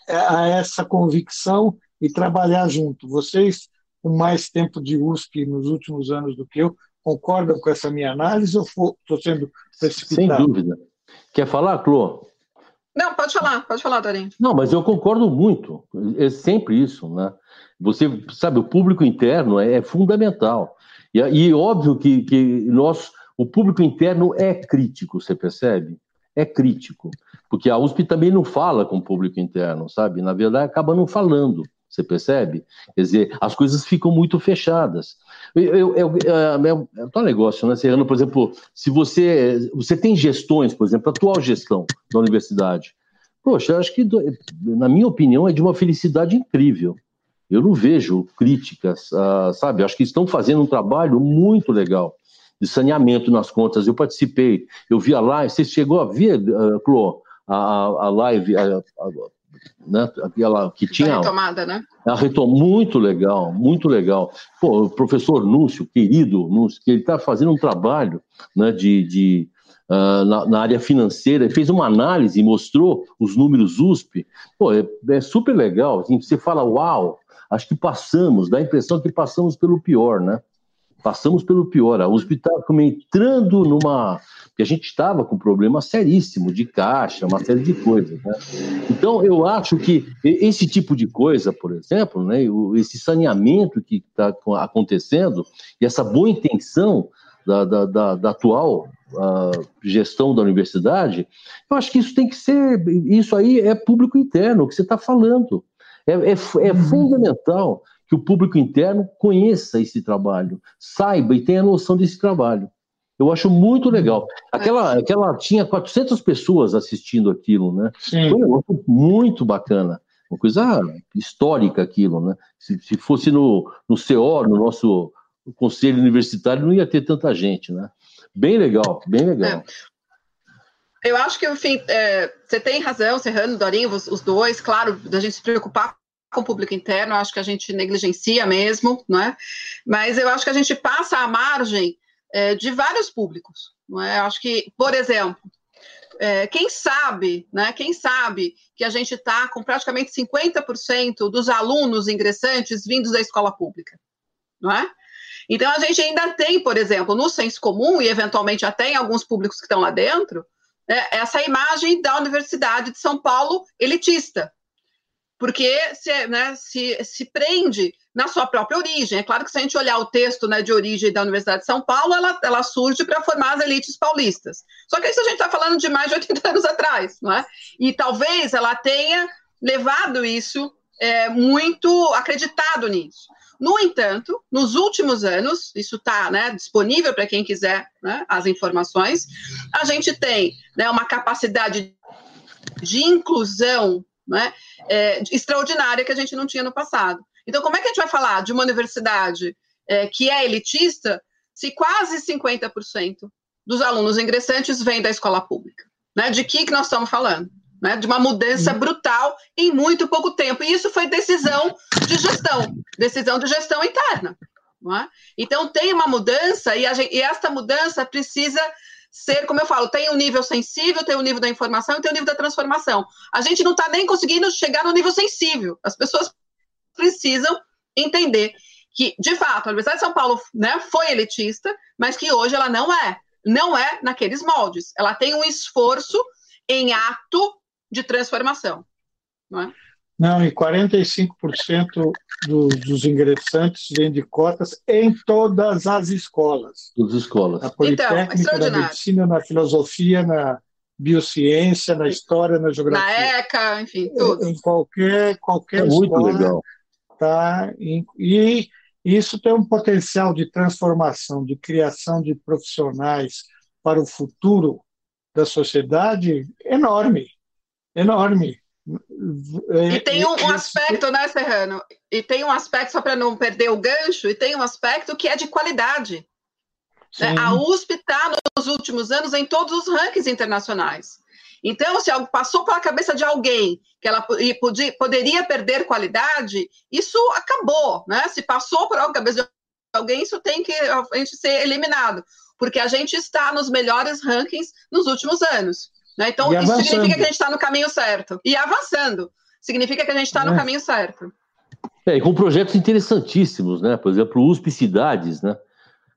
a essa convicção e trabalhar junto. Vocês, com mais tempo de USP nos últimos anos do que eu, concordam com essa minha análise ou estou sendo precipitado? Sem dúvida. Quer falar, Clô? Não, pode falar, pode falar, Dorinho. Não, mas eu concordo muito. É sempre isso, né? Você sabe, o público interno é, é fundamental. E, e óbvio que, que nós, o público interno é crítico, você percebe? É crítico. Porque a USP também não fala com o público interno, sabe? Na verdade, acaba não falando. Você percebe? Quer dizer, as coisas ficam muito fechadas. Eu, eu, eu, é, é, é um negócio, né, Serrano? Por exemplo, se você, você tem gestões, por exemplo, a atual gestão da universidade, poxa, acho que, na minha opinião, é de uma felicidade incrível eu não vejo críticas, uh, sabe? Acho que estão fazendo um trabalho muito legal de saneamento nas contas. Eu participei, eu vi a live, você chegou a ver, uh, Clô, a, a live, a, a, né, aquela que tinha. A retomada, né? A retomada, muito legal, muito legal. Pô, o professor Núcio, querido Núcio, que ele está fazendo um trabalho né, de, de uh, na, na, área financeira, fez uma análise e mostrou os números USP. Pô, é, é super legal. Assim, você fala, uau, acho que passamos, dá a impressão que passamos pelo pior, né? Passamos pelo pior. A USP está entrando numa. Porque a gente estava com um problema seríssimo de caixa, uma série de coisas. Né? Então, eu acho que esse tipo de coisa, por exemplo, né, esse saneamento que está acontecendo, e essa boa intenção da, da, da, da atual gestão da universidade, eu acho que isso tem que ser. Isso aí é público interno, o que você está falando. É, é, é uhum. fundamental que o público interno conheça esse trabalho, saiba e tenha noção desse trabalho. Eu acho muito uhum. legal. Aquela, aquela tinha 400 pessoas assistindo aquilo, né? Sim. Foi um negócio muito bacana. Uma coisa histórica aquilo, né? Se, se fosse no, no CO, no nosso conselho universitário, não ia ter tanta gente, né? Bem legal, bem legal. É. Eu acho que, enfim, é, você tem razão, Serrano, Dorinho, os, os dois, claro, da gente se preocupar com o público interno, acho que a gente negligencia mesmo, não é? Mas eu acho que a gente passa à margem é, de vários públicos, não é? Acho que, por exemplo, é, quem sabe, né? Quem sabe que a gente está com praticamente 50% dos alunos ingressantes vindos da escola pública, não é? Então a gente ainda tem, por exemplo, no senso comum e eventualmente até em alguns públicos que estão lá dentro, né, essa imagem da Universidade de São Paulo elitista, porque se, né, se, se prende na sua própria origem. É claro que se a gente olhar o texto né, de origem da Universidade de São Paulo, ela, ela surge para formar as elites paulistas. Só que isso a gente está falando de mais de 80 anos atrás, não é? E talvez ela tenha levado isso é, muito acreditado nisso. No entanto, nos últimos anos, isso está né, disponível para quem quiser né, as informações, a gente tem né, uma capacidade de inclusão né, é, extraordinária que a gente não tinha no passado. Então, como é que a gente vai falar de uma universidade é, que é elitista se quase 50% dos alunos ingressantes vêm da escola pública? Né? De que, que nós estamos falando? Né? De uma mudança uhum. brutal em muito pouco tempo. E isso foi decisão de gestão, decisão de gestão interna. É? Então, tem uma mudança, e, gente, e esta mudança precisa ser, como eu falo, tem o um nível sensível, tem o um nível da informação e tem o um nível da transformação. A gente não está nem conseguindo chegar no nível sensível. As pessoas precisam entender que, de fato, a Universidade de São Paulo né, foi elitista, mas que hoje ela não é. Não é naqueles moldes. Ela tem um esforço em ato de transformação. Não, é? não e 45% do, dos ingressantes vêm de cotas em todas as escolas. Todas as escolas. Na então, Politécnica, então, na medicina, na filosofia, na biociência, na história, na geografia. Na ECA, enfim, tudo. Em qualquer, qualquer é muito escola. Legal. Tá, e isso tem um potencial de transformação, de criação de profissionais para o futuro da sociedade enorme, enorme. E tem um, um aspecto, né, Serrano? E tem um aspecto, só para não perder o gancho, e tem um aspecto que é de qualidade. Né? A USP está, nos últimos anos, em todos os rankings internacionais. Então, se algo passou pela cabeça de alguém que ela podia, poderia perder qualidade, isso acabou, né? Se passou por a cabeça de alguém, isso tem que a gente ser eliminado, porque a gente está nos melhores rankings nos últimos anos. Né? Então, isso significa que a gente está no caminho certo. E avançando, significa que a gente está é. no caminho certo. É, e com projetos interessantíssimos, né? Por exemplo, USP Cidades, né?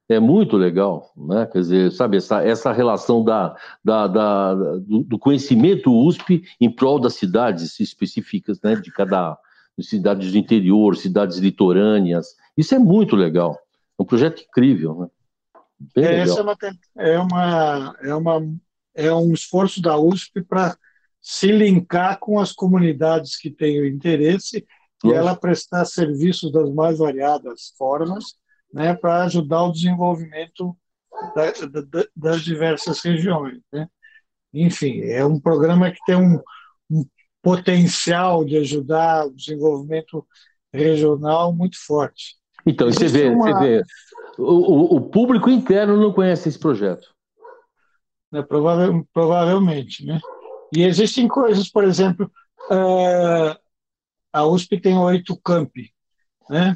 É muito legal, né? Quer dizer, sabe, essa, essa relação da, da, da do, do, conhecimento USP em prol das cidades específicas, né? De cada cidades do interior, cidades litorâneas. Isso é muito legal. É um projeto incrível, né? Bem é, essa é uma, é uma, é uma é um esforço da USP para se linkar com as comunidades que têm o interesse e ela prestar serviços das mais variadas formas, né, para ajudar o desenvolvimento da, da, das diversas regiões. Né? Enfim, é um programa que tem um, um potencial de ajudar o desenvolvimento regional muito forte. Então, você vê, uma... você vê o, o, público interno não conhece esse projeto né? Provável, provavelmente. Né? E existem coisas, por exemplo, uh, a USP tem oito campi. Né?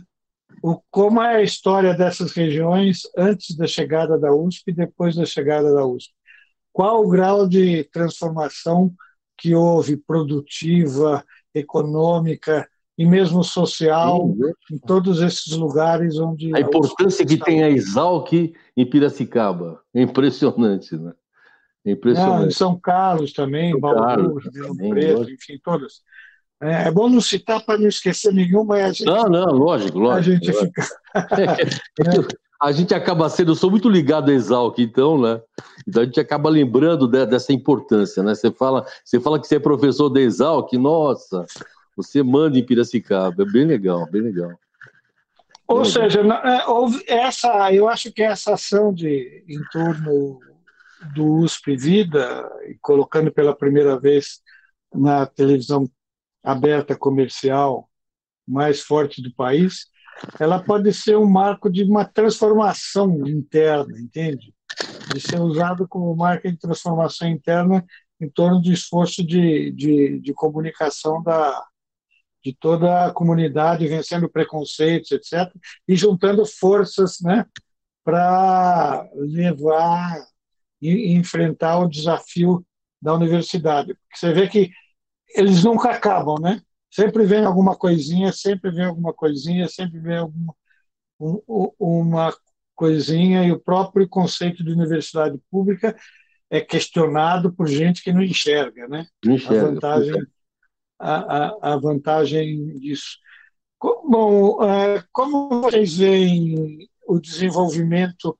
O, como é a história dessas regiões antes da chegada da USP e depois da chegada da USP? qual o grau de transformação que houve produtiva, econômica e mesmo social Sim. em todos esses lugares onde a importância que tem a Exalc em Piracicaba, é impressionante, né? É impressionante. Ah, em São Carlos também, São Bauru, Ribeirão Preto, enfim, todas. É, é, bom não citar para não esquecer nenhuma. A gente, não, não, lógico, lógico. A gente lógico. fica. É, a gente acaba sendo, eu sou muito ligado a Exalc, então, né? Então a gente acaba lembrando de, dessa importância, né? Você fala, você fala que você é professor da Exalc, nossa, você manda em Piracicaba, é bem legal, bem legal. Ou bem seja, legal. É, essa, eu acho que essa ação de em torno do USP Vida, colocando pela primeira vez na televisão aberta comercial mais forte do país, ela pode ser um marco de uma transformação interna, entende? De ser usado como marca de transformação interna em torno do esforço de, de, de comunicação da, de toda a comunidade, vencendo preconceitos, etc., e juntando forças né, para levar e enfrentar o desafio da universidade. Porque você vê que eles nunca acabam, né? Sempre vem alguma coisinha, sempre vem alguma coisinha, sempre vem alguma um, uma coisinha e o próprio conceito de universidade pública é questionado por gente que não enxerga, né? Não enxerga. A vantagem, a, a, a vantagem disso. Bom, é, como vocês veem o desenvolvimento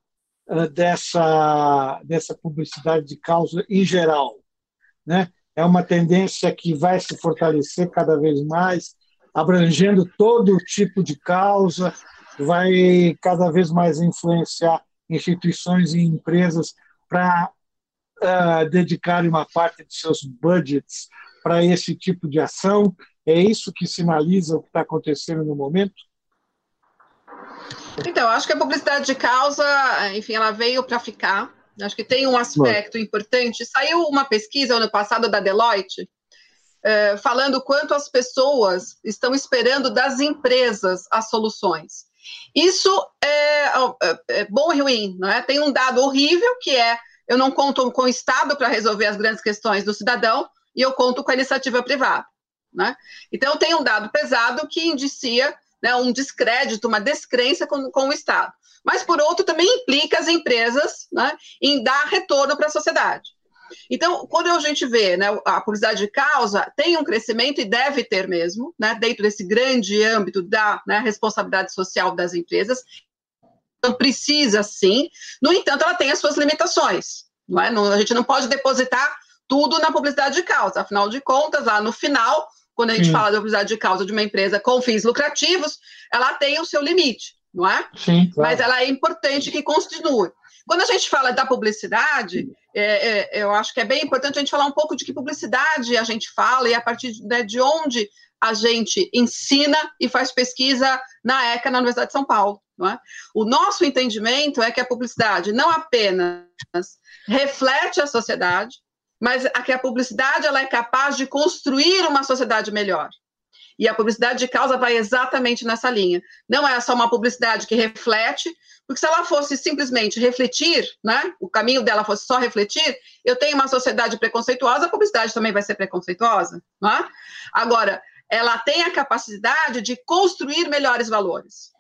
é, dessa, dessa publicidade de causa em geral? Né? É uma tendência que vai se fortalecer cada vez mais, abrangendo todo tipo de causa, vai cada vez mais influenciar instituições e empresas para uh, dedicarem uma parte de seus budgets para esse tipo de ação. É isso que sinaliza o que está acontecendo no momento? Então, acho que a publicidade de causa, enfim, ela veio para ficar. Acho que tem um aspecto importante. Saiu uma pesquisa ano passado da Deloitte é, falando quanto as pessoas estão esperando das empresas as soluções. Isso é, é, é bom e ruim, não é? Tem um dado horrível que é eu não conto com o Estado para resolver as grandes questões do cidadão e eu conto com a iniciativa privada. Né? Então, tem um dado pesado que indicia né, um descrédito, uma descrença com, com o Estado mas por outro também implica as empresas né, em dar retorno para a sociedade. Então, quando a gente vê né, a publicidade de causa, tem um crescimento e deve ter mesmo, né, dentro desse grande âmbito da né, responsabilidade social das empresas. Então, precisa sim. No entanto, ela tem as suas limitações. Não é? não, a gente não pode depositar tudo na publicidade de causa. Afinal de contas, lá no final, quando a gente fala da publicidade de causa de uma empresa com fins lucrativos, ela tem o seu limite não é? Sim, claro. Mas ela é importante que continue. Quando a gente fala da publicidade, é, é, eu acho que é bem importante a gente falar um pouco de que publicidade a gente fala e a partir né, de onde a gente ensina e faz pesquisa na ECA, na Universidade de São Paulo. É? O nosso entendimento é que a publicidade não apenas reflete a sociedade, mas a que a publicidade ela é capaz de construir uma sociedade melhor. E a publicidade de causa vai exatamente nessa linha. Não é só uma publicidade que reflete, porque se ela fosse simplesmente refletir, né, o caminho dela fosse só refletir, eu tenho uma sociedade preconceituosa, a publicidade também vai ser preconceituosa. Não é? Agora, ela tem a capacidade de construir melhores valores.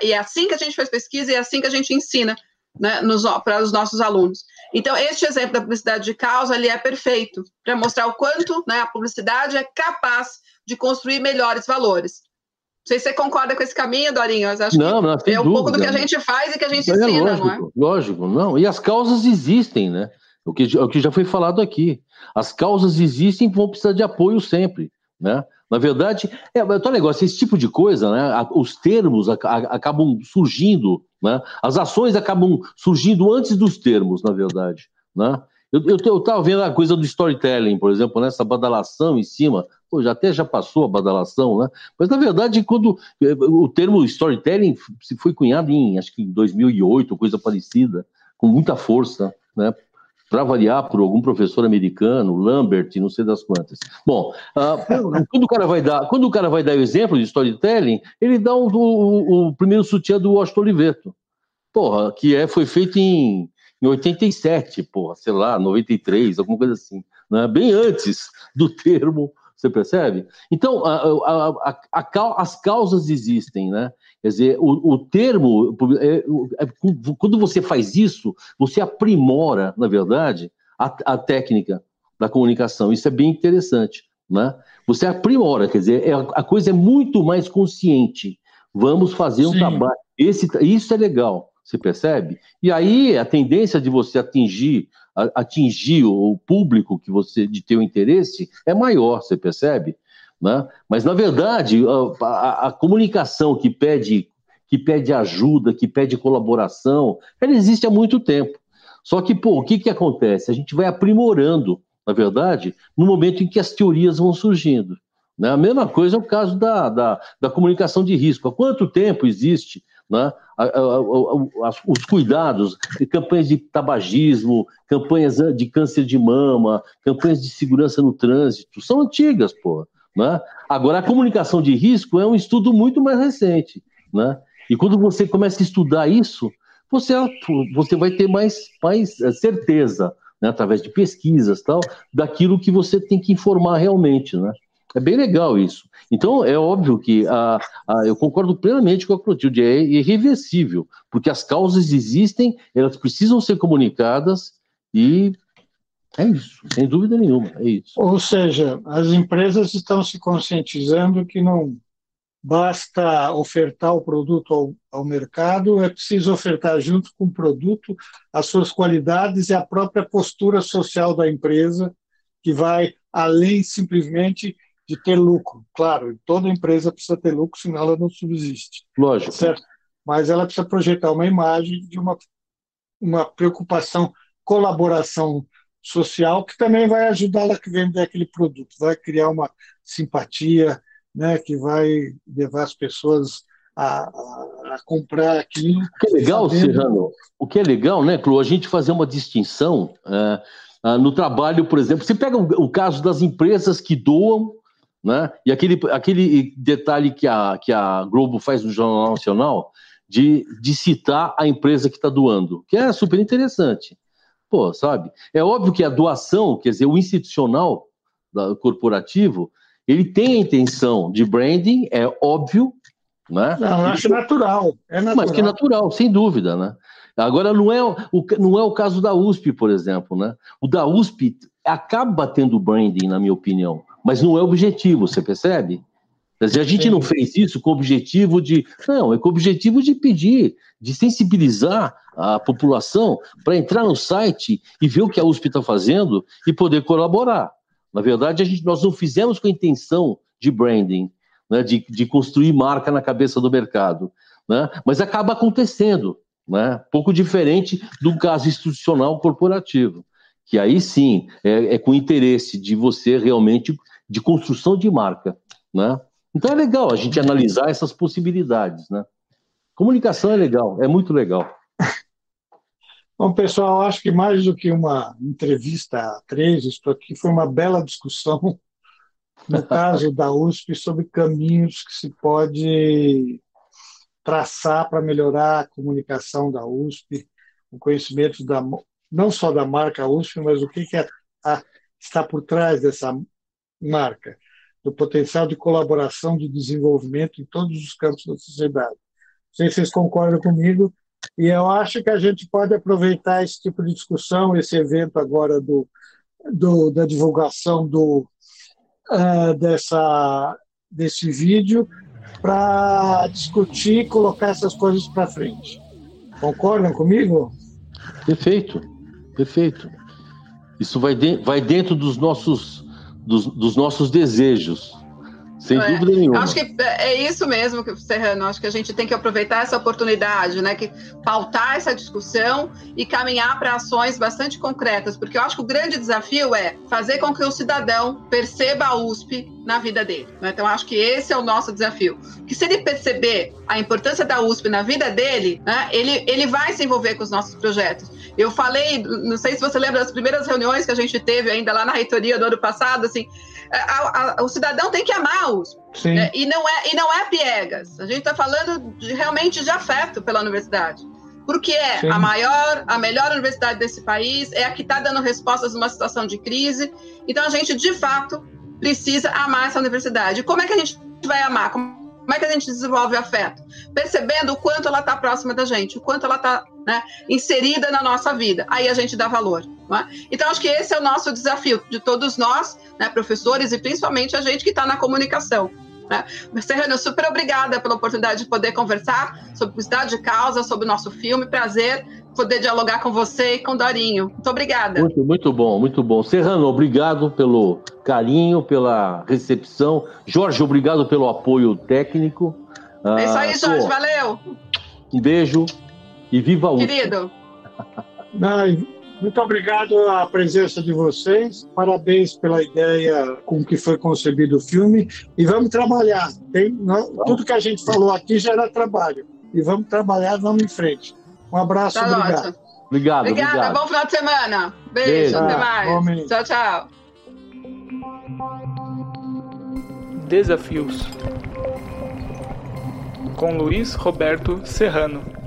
É? E é assim que a gente faz pesquisa e é assim que a gente ensina né, para os nossos alunos. Então, este exemplo da publicidade de causa ele é perfeito para mostrar o quanto né, a publicidade é capaz de construir melhores valores. Não sei se você concorda com esse caminho, Dorinho. Eu acho não, que não, é um dúvida. pouco do que a gente faz e que a gente é ensina, lógico, não é? Lógico, não. E as causas existem, né? O que, o que já foi falado aqui. As causas existem e vão precisar de apoio sempre, né? Na verdade, é, é tal negócio, esse tipo de coisa, né? Os termos acabam surgindo, né? As ações acabam surgindo antes dos termos, na verdade, né? Eu, eu, eu tava vendo a coisa do storytelling, por exemplo, nessa né? badalação em cima. Já até já passou a badalação, né? Mas na verdade, quando eh, o termo storytelling se foi cunhado em acho que em 2008, coisa parecida, com muita força, né? Para variar por algum professor americano, Lambert, não sei das quantas. Bom, uh, quando o cara vai dar, quando o cara vai dar o exemplo de storytelling, ele dá o, o, o primeiro sutiã do Washington Oliveto, porra, que é foi feito em em 87, porra, sei lá, 93, alguma coisa assim, né? bem antes do termo, você percebe? Então, a, a, a, as causas existem, né? Quer dizer, o, o termo, é, é, quando você faz isso, você aprimora, na verdade, a, técnica da comunicação. Isso é bem interessante, né? Você aprimora, quer dizer, é, a coisa é muito mais consciente. Vamos fazer um Sim. trabalho. Esse, isso é legal. Você percebe? E aí a tendência de você atingir atingir o público que você de teu interesse é maior, você percebe? Né? Mas na verdade a, a, a, comunicação que pede que pede ajuda, que pede colaboração, ela existe há muito tempo. Só que pô, o que que acontece? A gente vai aprimorando, na verdade, no momento em que as teorias vão surgindo. Né? A mesma coisa é o caso da, da, da comunicação de risco. Há quanto tempo existe né? Os cuidados, campanhas de tabagismo, campanhas de câncer de mama, campanhas de segurança no trânsito, são antigas, pô. Né? Agora, a comunicação de risco é um estudo muito mais recente. Né? E quando você começa a estudar isso, você, você vai ter mais, mais eh, certeza, né, através de pesquisas tal, daquilo que você tem que informar realmente. Né? É bem legal isso. Então, é óbvio que a, a, eu concordo plenamente com a Clotilde, é irreversível, porque as causas existem, elas precisam ser comunicadas e é isso, sem dúvida nenhuma, é isso. Ou seja, as empresas estão se conscientizando que não basta ofertar o produto ao, ao mercado, é preciso ofertar junto com o produto as suas qualidades e a própria postura social da empresa, que vai além simplesmente de ter lucro. Claro, toda empresa precisa ter lucro, senão ela não subsiste. Lógico. Certo? Mas ela precisa projetar uma imagem de uma, uma preocupação, colaboração social, que também vai ajudá-la a vender aquele produto, vai criar uma simpatia, né, que vai levar as pessoas a, a, a comprar aquilo. O que é legal, sabendo... Serrano, o que é legal, né, Clu, a gente fazer uma distinção é, no trabalho, por exemplo, você pega o, o caso das empresas que doam né? E aquele, aquele detalhe que a, que a Globo faz no Jornal Nacional de, de citar a empresa que está doando, que é super interessante. Pô, sabe? É óbvio que a doação, quer dizer, o institucional da, corporativo, ele tem a intenção de branding, é óbvio, né? Não, eu acho natural, é natural. Mas que natural, sem dúvida, né? Agora, não é, o, não é o caso da USP, por exemplo, né? O da USP acaba tendo branding, na minha opinião mas não é objetivo, você percebe? a gente não fez isso com o objetivo de. Não, é com o objetivo de pedir, de sensibilizar a população para entrar no site e ver o que a USP está fazendo e poder colaborar. Na verdade, a gente, nós não fizemos com a intenção de branding, né, de, de construir marca na cabeça do mercado. Né, mas acaba acontecendo, né, pouco diferente do caso institucional corporativo, que aí sim é, é com interesse de você realmente de construção de marca, né? Então é legal a gente analisar essas possibilidades, né? Comunicação é legal, é muito legal. Bom, pessoal, acho que mais do que uma entrevista a três, isso aqui foi uma bela discussão, no caso da USP, sobre caminhos que se pode traçar para melhorar a comunicação da USP, o conhecimento da, não só da marca USP, mas o que, é, a, está por trás dessa marca, do potencial de colaboração, de desenvolvimento em todos os campos da sociedade. Não sei se vocês concordam comigo, e eu acho que a gente pode aproveitar esse tipo de discussão, esse evento agora do, do da divulgação do, uh, dessa, desse vídeo, para discutir e colocar essas coisas para frente. Concordam comigo? Perfeito, perfeito. Isso vai, de, vai dentro dos nossos dos, dos nossos desejos. Sem é, dúvida nenhuma. Acho que é isso mesmo, Serrano. Acho que a gente tem que aproveitar essa oportunidade, né? Que pautar essa discussão e caminhar para ações bastante concretas, porque eu acho que o grande desafio é fazer com que o cidadão perceba a USP na vida dele. Né? Então, acho que esse é o nosso desafio. Que se ele perceber a importância da USP na vida dele, né, ele, ele vai se envolver com os nossos projetos. Eu falei, não sei se você lembra das primeiras reuniões que a gente teve ainda lá na reitoria do ano passado, assim, a, a, o cidadão tem que amar a USP. Né? E, não é, e não é piegas. A gente está falando de, realmente de afeto pela universidade. porque é Sim. a maior, a melhor universidade desse país, é a que está dando respostas numa situação de crise. Então a gente, de fato, precisa amar essa universidade. Como é que a gente vai amar? Como é que a gente desenvolve afeto? Percebendo o quanto ela está próxima da gente, o quanto ela está né, inserida na nossa vida. Aí a gente dá valor. É? Então, acho que esse é o nosso desafio de todos nós, né, professores, e principalmente a gente que está na comunicação. Né? Serrano, super obrigada pela oportunidade de poder conversar sobre publicidade de causa, sobre o nosso filme. Prazer poder dialogar com você e com o Dorinho. Muito obrigada. Muito, muito bom, muito bom. Serrano, obrigado pelo carinho, pela recepção. Jorge, obrigado pelo apoio técnico. É isso aí, ah, Jorge, pô, valeu. Um beijo e viva o Querido. Muito obrigado à presença de vocês. Parabéns pela ideia com que foi concebido o filme. E vamos trabalhar. Tem, tudo que a gente falou aqui já era trabalho. E vamos trabalhar, vamos em frente. Um abraço, tá obrigado. Ótimo. Obrigado, Obrigada, obrigado. bom final de semana. Beijo, Beijo. até mais. Tchau, tchau. Desafios com Luiz Roberto Serrano.